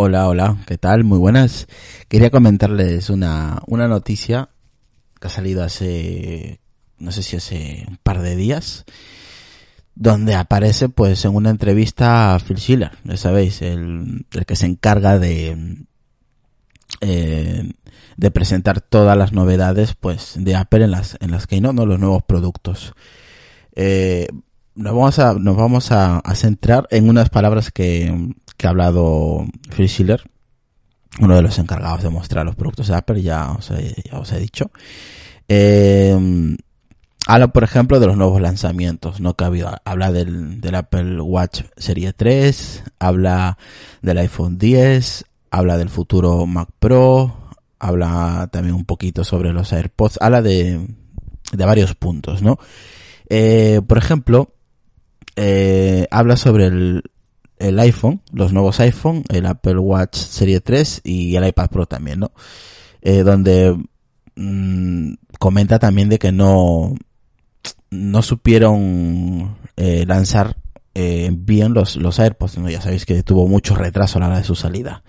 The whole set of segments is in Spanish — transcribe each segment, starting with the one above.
Hola, hola, ¿qué tal? Muy buenas. Quería comentarles una, una noticia que ha salido hace, no sé si hace un par de días, donde aparece pues en una entrevista a Phil Schiller, ya sabéis, el, el que se encarga de, eh, de presentar todas las novedades pues de Apple en las, en las que no, no los nuevos productos. Eh, nos vamos a, nos vamos a, a centrar en unas palabras que, que ha hablado Phil Schiller, uno de los encargados de mostrar los productos de Apple, ya os he, dicho. Eh, habla, por ejemplo, de los nuevos lanzamientos, ¿no? Que ha habido, habla del, del Apple Watch Serie 3, habla del iPhone 10, habla del futuro Mac Pro, habla también un poquito sobre los AirPods, habla de, de varios puntos, ¿no? Eh, por ejemplo, eh, habla sobre el, el iPhone, los nuevos iPhone, el Apple Watch Serie 3 y el iPad Pro también, ¿no? Eh, donde mmm, comenta también de que no, no supieron eh, lanzar eh, bien los, los AirPods, ¿no? Ya sabéis que tuvo mucho retraso a la hora de su salida.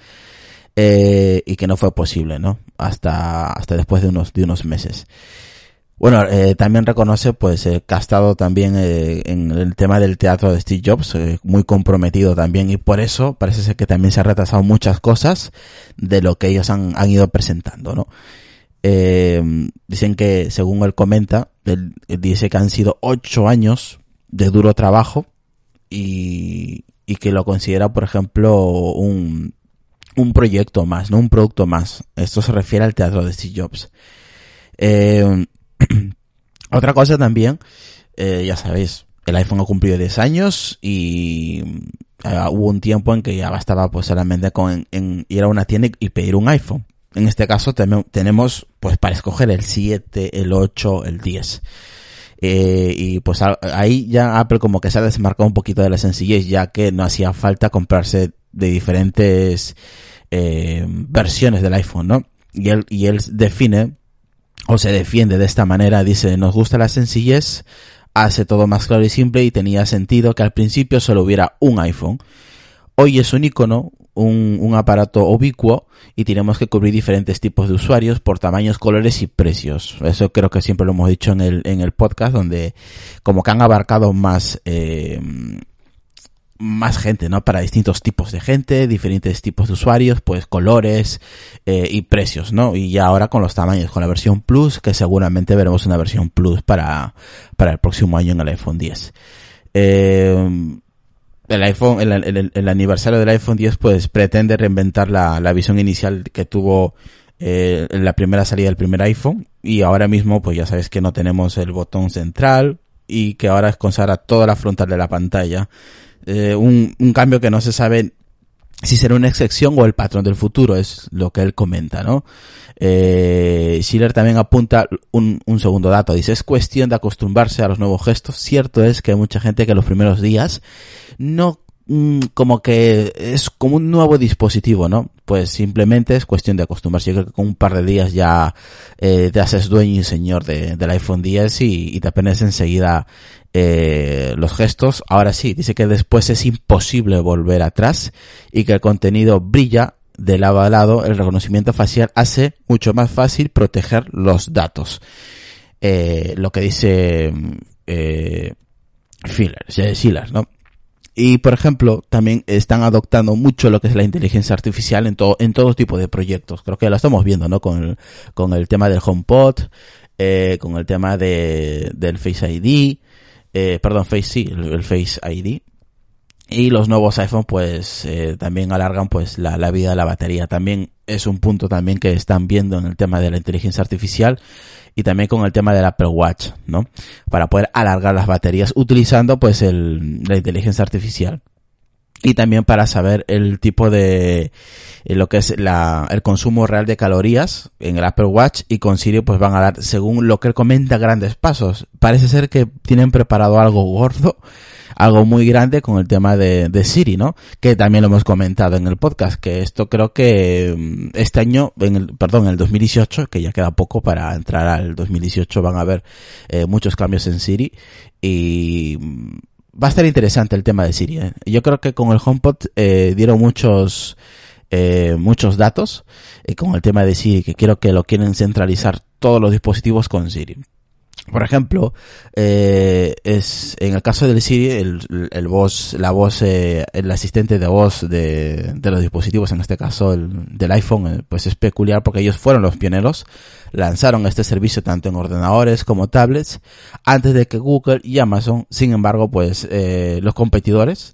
Eh, y que no fue posible, ¿no? Hasta, hasta después de unos, de unos meses. Bueno, eh, también reconoce pues eh, que ha estado también eh, en el tema del teatro de Steve Jobs, eh, muy comprometido también y por eso parece ser que también se ha retrasado muchas cosas de lo que ellos han, han ido presentando, ¿no? Eh, dicen que, según él comenta, dice que han sido ocho años de duro trabajo y, y que lo considera, por ejemplo, un, un proyecto más, no un producto más. Esto se refiere al teatro de Steve Jobs. Eh, otra cosa también, eh, ya sabéis, el iPhone ha cumplido 10 años y eh, hubo un tiempo en que ya bastaba pues solamente con ir a una tienda y pedir un iPhone. En este caso tenemos pues para escoger el 7, el 8, el 10. Eh, y pues ahí ya Apple como que se ha desmarcado un poquito de la sencillez ya que no hacía falta comprarse de diferentes eh, versiones del iPhone, ¿no? Y él, y él define o se defiende de esta manera, dice, nos gusta la sencillez, hace todo más claro y simple y tenía sentido que al principio solo hubiera un iPhone. Hoy es un icono, un, un, aparato ubicuo y tenemos que cubrir diferentes tipos de usuarios por tamaños, colores y precios. Eso creo que siempre lo hemos dicho en el, en el podcast, donde como que han abarcado más, eh, más gente, ¿no? Para distintos tipos de gente, diferentes tipos de usuarios, pues colores eh, y precios, ¿no? Y ya ahora con los tamaños, con la versión Plus, que seguramente veremos una versión Plus para, para el próximo año en el iPhone 10. Eh, el iPhone, el, el, el, aniversario del iPhone 10, pues pretende reinventar la, la visión inicial que tuvo eh, en la primera salida del primer iPhone. Y ahora mismo, pues ya sabes que no tenemos el botón central y que ahora es consagra toda la frontal de la pantalla eh, un, un, cambio que no se sabe si será una excepción o el patrón del futuro, es lo que él comenta, ¿no? Eh, Schiller también apunta un, un, segundo dato, dice, es cuestión de acostumbrarse a los nuevos gestos. Cierto es que hay mucha gente que los primeros días no mm, como que es como un nuevo dispositivo, ¿no? Pues simplemente es cuestión de acostumbrarse. Yo creo que con un par de días ya eh, te haces dueño y señor de, del iPhone 10 y, y te aprendes enseguida eh, los gestos. Ahora sí, dice que después es imposible volver atrás y que el contenido brilla de lado a lado. El reconocimiento facial hace mucho más fácil proteger los datos. Eh, lo que dice eh, Schiller, Schiller, ¿no? Y por ejemplo, también están adoptando mucho lo que es la inteligencia artificial en todo, en todo tipo de proyectos. Creo que lo estamos viendo, ¿no? Con el, con el tema del HomePod, eh, con el tema de, del Face ID, eh, perdón, Face sí, el, Face ID. Y los nuevos iPhone pues eh, también alargan pues la, vida de la batería. También es un punto también que están viendo en el tema de la inteligencia artificial y también con el tema del Apple Watch, ¿no? Para poder alargar las baterías utilizando pues la inteligencia artificial. Y también para saber el tipo de eh, lo que es la, el consumo real de calorías en el Apple Watch y con Siri pues van a dar según lo que él comenta grandes pasos. Parece ser que tienen preparado algo gordo, algo muy grande con el tema de, de Siri, ¿no? Que también lo hemos comentado en el podcast, que esto creo que mm, este año, en el, perdón, en el 2018, que ya queda poco para entrar al 2018, van a haber eh, muchos cambios en Siri y mm, va a estar interesante el tema de Siri. ¿eh? Yo creo que con el HomePod eh, dieron muchos eh, muchos datos eh, con el tema de Siri, que quiero que lo quieren centralizar todos los dispositivos con Siri. Por ejemplo, eh, es en el caso del Siri, el, el voz, la voz, eh, el asistente de voz de, de, los dispositivos, en este caso el, del iPhone, eh, pues es peculiar porque ellos fueron los pioneros, lanzaron este servicio tanto en ordenadores como tablets, antes de que Google y Amazon, sin embargo, pues eh, los competidores,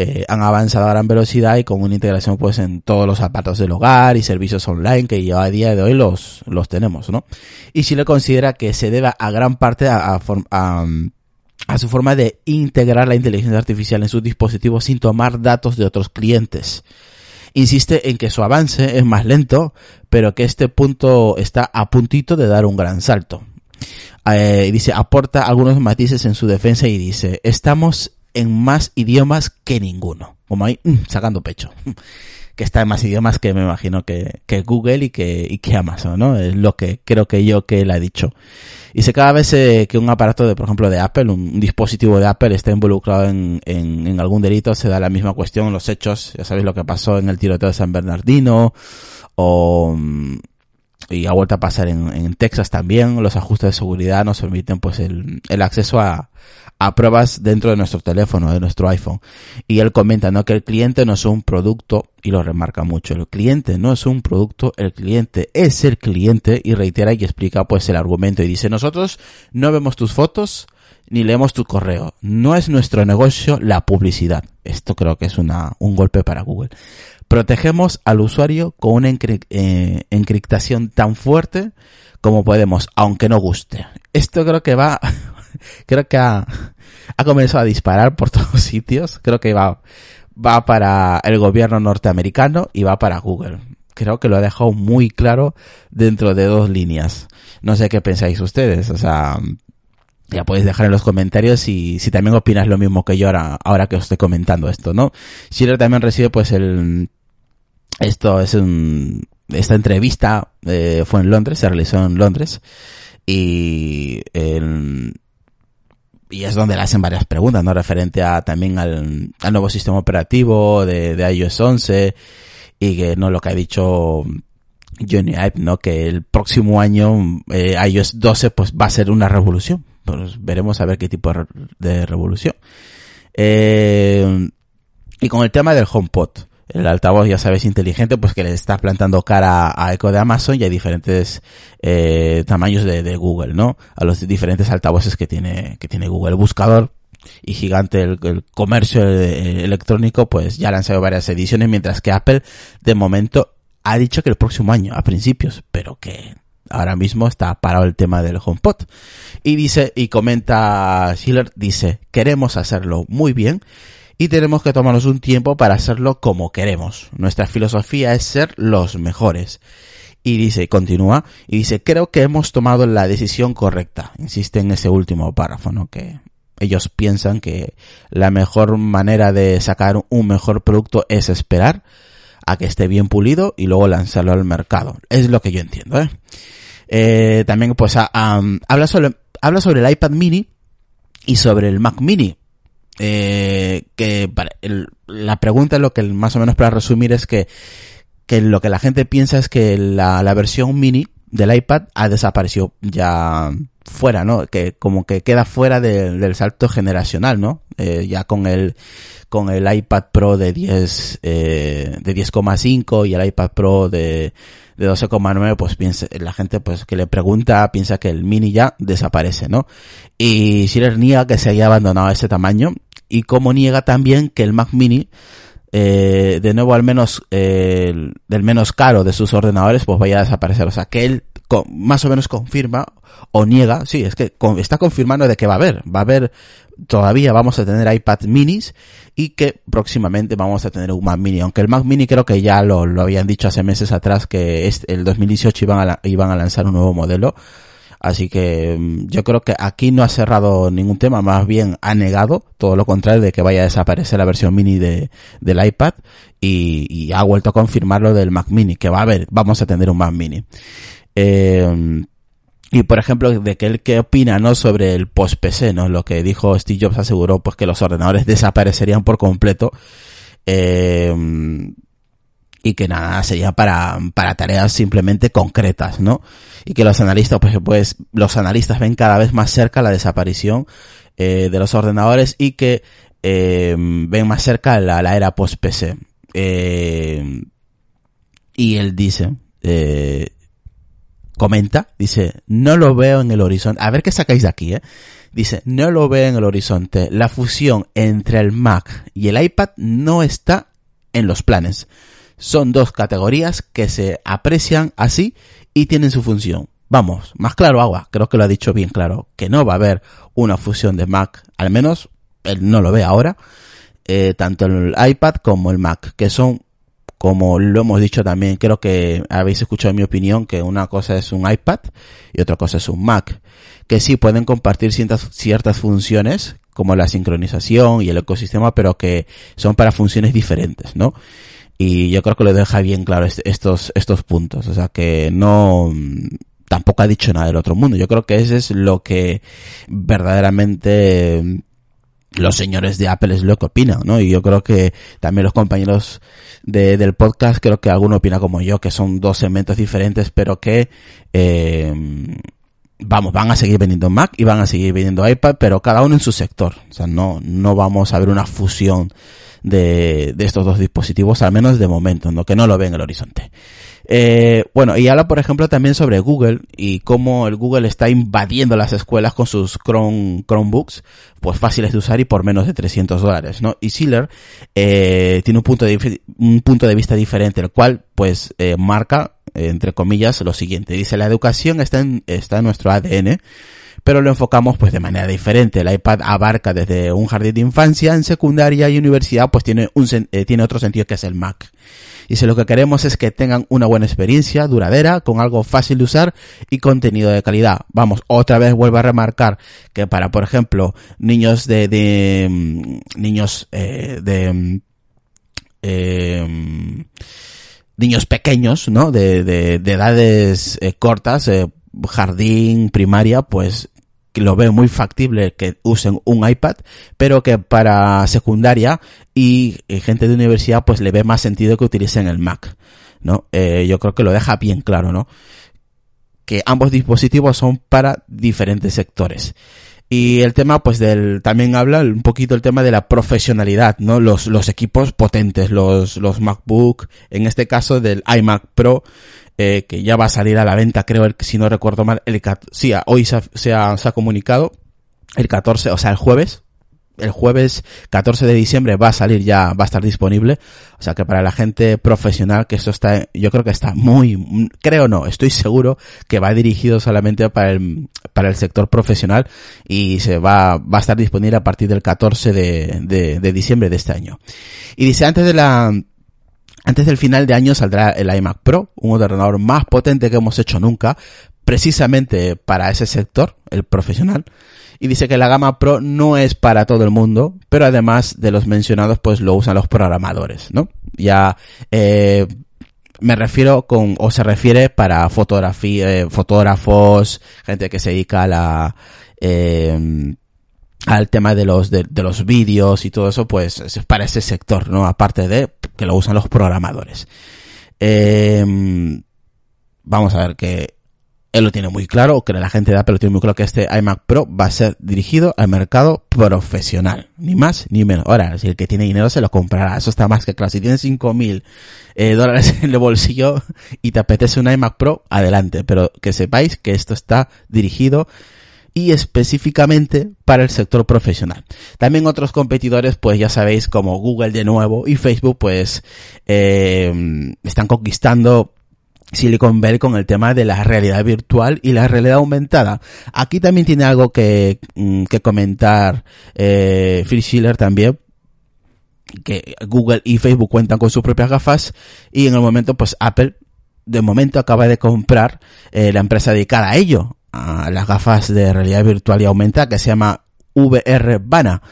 eh, han avanzado a gran velocidad y con una integración pues en todos los aparatos del hogar y servicios online que ya a día de hoy los, los tenemos, ¿no? Y si le considera que se deba a gran parte a, a, a, a su forma de integrar la inteligencia artificial en sus dispositivos sin tomar datos de otros clientes. Insiste en que su avance es más lento, pero que este punto está a puntito de dar un gran salto. Eh, dice, aporta algunos matices en su defensa y dice, estamos en más idiomas que ninguno. Como ahí, mm, sacando pecho. Que está en más idiomas que me imagino que, Google y que, Amazon, ¿no? Es lo que creo que yo que él ha dicho. Y sé cada vez eh, que un aparato de, por ejemplo, de Apple, un, dispositivo de Apple está involucrado en, en, en, algún delito, se da la misma cuestión, los hechos, ya sabéis lo que pasó en el tiroteo de San Bernardino, o, mm, y ha vuelto a pasar en, en Texas también, los ajustes de seguridad nos permiten pues el, el acceso a, a pruebas dentro de nuestro teléfono, de nuestro iPhone. Y él comenta, ¿no? Que el cliente no es un producto, y lo remarca mucho, el cliente no es un producto, el cliente es el cliente, y reitera y explica pues el argumento, y dice, nosotros no vemos tus fotos, ni leemos tu correo. No es nuestro negocio la publicidad. Esto creo que es una, un golpe para Google. Protegemos al usuario con una eh, encriptación tan fuerte como podemos, aunque no guste. Esto creo que va creo que ha, ha comenzado a disparar por todos sitios. Creo que va, va para el gobierno norteamericano y va para Google. Creo que lo ha dejado muy claro dentro de dos líneas. No sé qué pensáis ustedes, o sea, ya podéis dejar en los comentarios si, si también opinas lo mismo que yo ahora, ahora que os estoy comentando esto, ¿no? Schiller también recibe pues el, esto es un, esta entrevista eh, fue en Londres, se realizó en Londres y el, y es donde le hacen varias preguntas, ¿no? Referente a también al, al nuevo sistema operativo de, de, iOS 11 y que no lo que ha dicho Johnny Ive, ¿no? Que el próximo año eh, iOS 12 pues va a ser una revolución. Pues veremos a ver qué tipo de, revolución. Eh, y con el tema del HomePod el altavoz, ya sabes, inteligente, pues que le está plantando cara a Echo de Amazon y a diferentes eh, tamaños de, de, Google, ¿no? A los diferentes altavoces que tiene, que tiene Google. El buscador y gigante el, comercio electrónico, pues ya han lanzado varias ediciones, mientras que Apple, de momento, ha dicho que el próximo año, a principios, pero que ahora mismo está parado el tema del HomePod. Y dice, y comenta Schiller, dice, queremos hacerlo muy bien y tenemos que tomarnos un tiempo para hacerlo como queremos. Nuestra filosofía es ser los mejores. Y dice, continúa, y dice, creo que hemos tomado la decisión correcta. Insiste en ese último párrafo, ¿no? Que ellos piensan que la mejor manera de sacar un mejor producto es esperar a que esté bien pulido y luego lanzarlo al mercado. Es lo que yo entiendo, ¿eh? eh también, pues, habla sobre, habla sobre el iPad mini y sobre el Mac mini eh, que la pregunta lo que más o menos para resumir es que, que lo que la gente piensa es que la, la versión mini del iPad ha desaparecido ya fuera, ¿no? Que como que queda fuera de, del salto generacional, ¿no? Eh, ya con el con el iPad Pro de 10 eh, de 10,5 y el iPad Pro de de 12,9 pues piensa la gente pues que le pregunta piensa que el mini ya desaparece, ¿no? Y Schiller niega que se haya abandonado ese tamaño y como niega también que el Mac Mini eh, de nuevo al menos eh, del menos caro de sus ordenadores pues vaya a desaparecer. O sea que él más o menos confirma o niega, sí, es que está confirmando de que va a haber, va a haber, todavía vamos a tener iPad minis y que próximamente vamos a tener un Mac mini, aunque el Mac mini creo que ya lo, habían dicho hace meses atrás que es, el 2018 iban a, iban a lanzar un nuevo modelo, Así que mm, yo creo que aquí no ha cerrado ningún tema, más bien ha negado todo lo contrario de que vaya a desaparecer la versión mini de, del iPad y, ha vuelto a confirmar lo del Mac mini, que va a haber, vamos a tener un Mac mini. Eh, y por ejemplo, de que él qué opina, ¿no? Sobre el post-PC, ¿no? Lo que dijo Steve Jobs aseguró, pues que los ordenadores desaparecerían por completo. Eh, y que nada, sería para, para tareas simplemente concretas, ¿no? Y que los analistas, pues, pues los analistas ven cada vez más cerca la desaparición eh, de los ordenadores y que eh, ven más cerca la, la era post-PC. Eh, y él dice, eh, comenta, dice, no lo veo en el horizonte. A ver qué sacáis de aquí, ¿eh? Dice, no lo veo en el horizonte. La fusión entre el Mac y el iPad no está en los planes son dos categorías que se aprecian así y tienen su función. Vamos, más claro agua, creo que lo ha dicho bien claro, que no va a haber una fusión de Mac, al menos él no lo ve ahora, eh, tanto el iPad como el Mac, que son, como lo hemos dicho también, creo que habéis escuchado mi opinión, que una cosa es un iPad y otra cosa es un Mac, que sí pueden compartir ciertas, ciertas funciones, como la sincronización y el ecosistema, pero que son para funciones diferentes, ¿no? Y yo creo que le deja bien claro estos, estos puntos. O sea que no, tampoco ha dicho nada del otro mundo. Yo creo que ese es lo que verdaderamente los señores de Apple es lo que opinan, ¿no? Y yo creo que también los compañeros de, del podcast, creo que alguno opina como yo, que son dos segmentos diferentes, pero que, eh, vamos, van a seguir vendiendo Mac y van a seguir vendiendo iPad, pero cada uno en su sector. O sea, no, no vamos a ver una fusión de, de estos dos dispositivos, al menos de momento, ¿no? que no lo ven en el horizonte. Eh, bueno, y habla, por ejemplo, también sobre Google y cómo el Google está invadiendo las escuelas con sus Chrome, Chromebooks, pues fáciles de usar y por menos de 300 dólares, ¿no? Y Schiller eh, tiene un punto, de, un punto de vista diferente, el cual, pues, eh, marca, entre comillas, lo siguiente. Dice, la educación está en, está en nuestro ADN, pero lo enfocamos pues de manera diferente. El iPad abarca desde un jardín de infancia, en secundaria y universidad pues tiene un eh, tiene otro sentido que es el Mac. Y si lo que queremos es que tengan una buena experiencia, duradera, con algo fácil de usar y contenido de calidad. Vamos, otra vez vuelvo a remarcar que para, por ejemplo, niños de, de mm, niños eh, de mm, eh, niños pequeños, ¿no? De, de, de edades eh, cortas, jardín, primaria, pues lo veo muy factible que usen un iPad, pero que para secundaria y, gente de universidad pues le ve más sentido que utilicen el Mac, ¿no? Eh, yo creo que lo deja bien claro, ¿no? Que ambos dispositivos son para diferentes sectores. Y el tema, pues, del, también habla un poquito el tema de la profesionalidad, ¿no? Los, los equipos potentes, los, los MacBook, en este caso del iMac Pro, eh, que ya va a salir a la venta, creo, el, si no recuerdo mal, el, sí, hoy se ha, comunicado, el 14, o sea, el jueves, el jueves 14 de diciembre va a salir ya, va a estar disponible. O sea que para la gente profesional, que esto está, yo creo que está muy, creo no, estoy seguro que va dirigido solamente para el, para el sector profesional y se va, va a estar disponible a partir del 14 de, de, de diciembre de este año. Y dice, antes de la, antes del final de año saldrá el iMac Pro, un ordenador más potente que hemos hecho nunca, precisamente para ese sector, el profesional. Y dice que la gama Pro no es para todo el mundo, pero además de los mencionados, pues lo usan los programadores, ¿no? Ya, eh, me refiero con, o se refiere para fotografía, eh, fotógrafos, gente que se dedica a la, eh, al tema de los de, los vídeos y todo eso, pues es para ese sector, ¿no? Aparte de que lo usan los programadores. Eh, vamos a ver que él lo tiene muy claro, que la gente de Apple lo tiene muy claro que este iMac Pro va a ser dirigido al mercado profesional, ni más ni menos. Ahora, si el que tiene dinero se lo comprará, eso está más que claro. Si tienes 5 mil eh, dólares en el bolsillo y te apetece un iMac Pro, adelante, pero que sepáis que esto está dirigido y específicamente para el sector profesional. También otros competidores, pues ya sabéis, como Google de nuevo y Facebook, pues eh, están conquistando Silicon Valley con el tema de la realidad virtual y la realidad aumentada. Aquí también tiene algo que, mm, que comentar eh, Phil Schiller también, que Google y Facebook cuentan con sus propias gafas y en el momento pues Apple de momento acaba de comprar eh, la empresa dedicada a ello, a las gafas de realidad virtual y aumentada que se llama VR Vana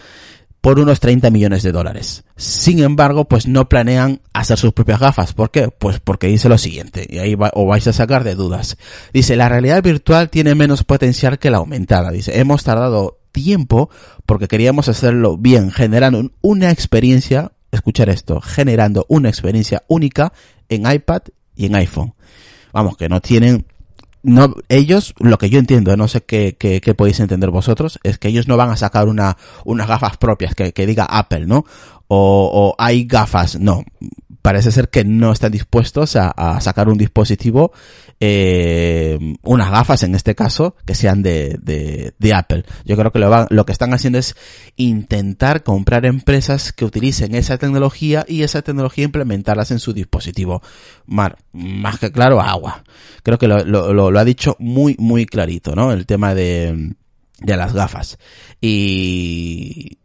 por unos 30 millones de dólares. Sin embargo, pues no planean hacer sus propias gafas. ¿Por qué? Pues porque dice lo siguiente, y ahí os vais a sacar de dudas. Dice, la realidad virtual tiene menos potencial que la aumentada. Dice, hemos tardado tiempo porque queríamos hacerlo bien, generando una experiencia, escuchar esto, generando una experiencia única en iPad y en iPhone. Vamos, que no tienen no, ellos, lo que yo entiendo, no sé qué, qué, qué, podéis entender vosotros, es que ellos no van a sacar una, unas gafas propias que, que diga Apple, ¿no? O, o hay gafas, no parece ser que no están dispuestos a, sacar un dispositivo, eh, unas gafas en este caso, que sean de, Apple. Yo creo que lo, que están haciendo es intentar comprar empresas que utilicen esa tecnología y esa tecnología implementarlas en su dispositivo. Mar, más que claro, agua. Creo que lo, ha dicho muy, muy clarito, ¿no? El tema de las gafas. Y,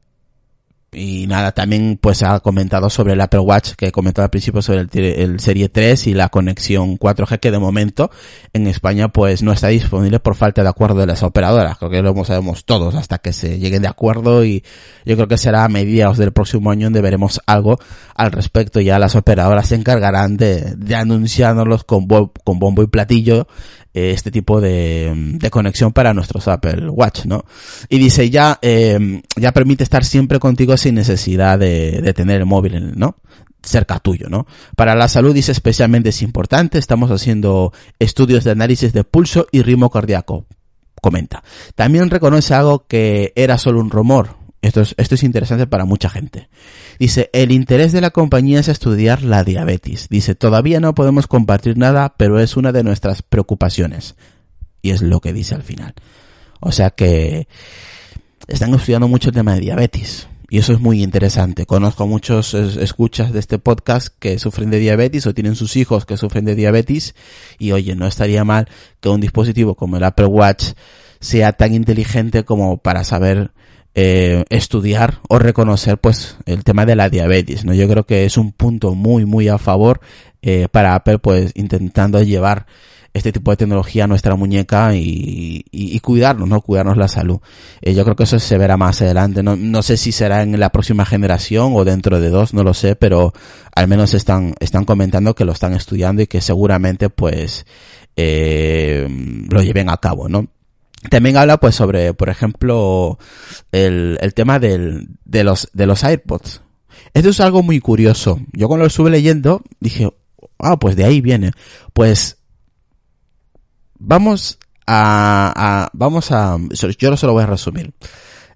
y nada, también pues ha comentado sobre el Apple Watch que he comentado al principio sobre el, Serie 3 y la conexión 4G que de momento en España pues no está disponible por falta de acuerdo de las operadoras. Creo que lo sabemos todos hasta que se lleguen de acuerdo y yo creo que será a mediados del próximo año donde veremos algo al respecto. Ya las operadoras se encargarán de, de con, bo con bombo y platillo este tipo de, conexión para nuestros Apple Watch, ¿no? Y dice, ya, eh, ya permite estar siempre contigo sin necesidad de, de tener el móvil, ¿no? cerca tuyo, ¿no? Para la salud dice especialmente es importante, estamos haciendo estudios de análisis de pulso y ritmo cardíaco, comenta. También reconoce algo que era solo un rumor, esto es, esto es interesante para mucha gente. Dice, el interés de la compañía es estudiar la diabetes. Dice, todavía no podemos compartir nada, pero es una de nuestras preocupaciones. Y es lo que dice al final. O sea que están estudiando mucho el tema de diabetes. Y eso es muy interesante. Conozco muchos escuchas de este podcast que sufren de diabetes o tienen sus hijos que sufren de diabetes. Y oye, no estaría mal que un dispositivo como el Apple Watch sea tan inteligente como para saber eh, estudiar o reconocer pues el tema de la diabetes no yo creo que es un punto muy muy a favor eh, para Apple pues intentando llevar este tipo de tecnología a nuestra muñeca y, y, cuidarnos, ¿no? Cuidarnos la salud. Eh, yo creo que eso se verá más adelante. No, no sé si será en la próxima generación o dentro de dos, no lo sé, pero al menos están, están comentando que lo están estudiando y que seguramente pues eh, lo lleven a cabo, ¿no? También habla pues sobre, por ejemplo, el, el tema de los, de los AirPods. Esto es algo muy curioso. Yo cuando lo estuve leyendo dije, ah, pues de ahí viene. Pues vamos a, vamos a, yo no se lo voy a resumir.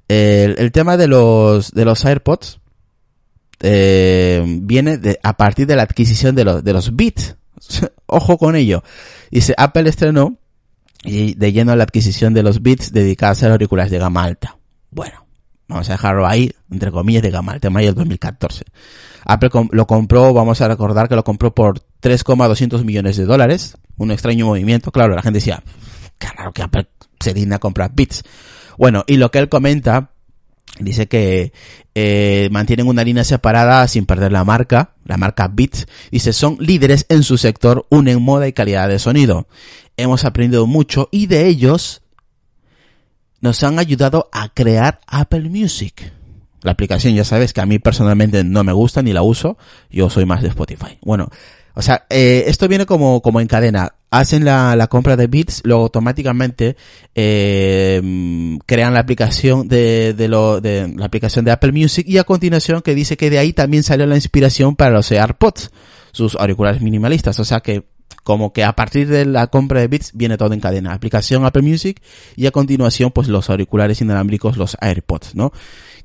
El, el tema de los, de los AirPods, eh, viene de, a partir de la adquisición de los, de los Beats. Ojo con ello. Dice, Apple estrenó y de lleno la adquisición de los bits dedicados a los auriculares de gama alta. Bueno, vamos a dejarlo ahí, entre comillas, de gama alta, en mayo del 2014. Apple lo compró, vamos a recordar que lo compró por 3,200 millones de dólares, un extraño movimiento, claro, la gente decía, claro que Apple se digna a comprar bits. Bueno, y lo que él comenta, dice que eh, mantienen una línea separada sin perder la marca, la marca Beats, dice son líderes en su sector, unen moda y calidad de sonido hemos aprendido mucho y de ellos nos han ayudado a crear Apple Music. La aplicación ya sabes que a mí personalmente no me gusta ni la uso, yo soy más de Spotify. Bueno, o sea, eh, esto viene como, como en cadena. Hacen la, la compra de Beats, luego automáticamente eh, crean la aplicación de, de, lo, de la aplicación de Apple Music y a continuación que dice que de ahí también salió la inspiración para los AirPods, sus auriculares minimalistas. O sea que como que a partir de la compra de bits viene todo en cadena. Aplicación Apple Music y a continuación pues los auriculares inalámbricos, los AirPods, ¿no?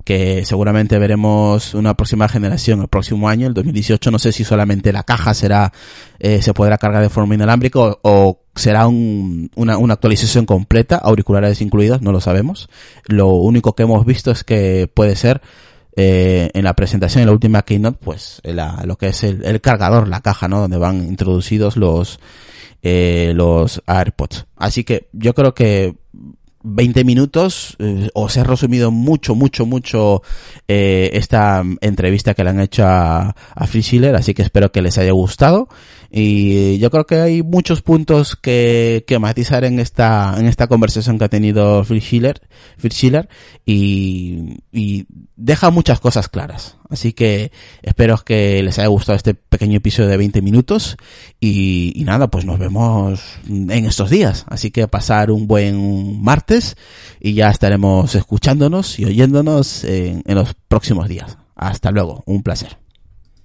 Que seguramente veremos una próxima generación el próximo año, el 2018. No sé si solamente la caja será, eh, se podrá cargar de forma inalámbrica o, será un, una, una actualización completa, auriculares incluidos, no lo sabemos. Lo único que hemos visto es que puede ser eh, en la presentación, en la última keynote, pues la, lo que es el, el, cargador, la caja, ¿no? Donde van introducidos los, eh, los AirPods. Así que yo creo que 20 minutos, eh, os he resumido mucho, mucho, mucho eh, esta entrevista que le han hecho a, a Free Schiller, así que espero que les haya gustado. Y yo creo que hay muchos puntos que, que matizar en esta, en esta conversación que ha tenido Free Schiller, y, deja muchas cosas claras. Así que espero que les haya gustado este pequeño episodio de 20 minutos y, nada, pues nos vemos en estos días. Así que pasar un buen martes y ya estaremos escuchándonos y oyéndonos en los próximos días. Hasta luego, un placer.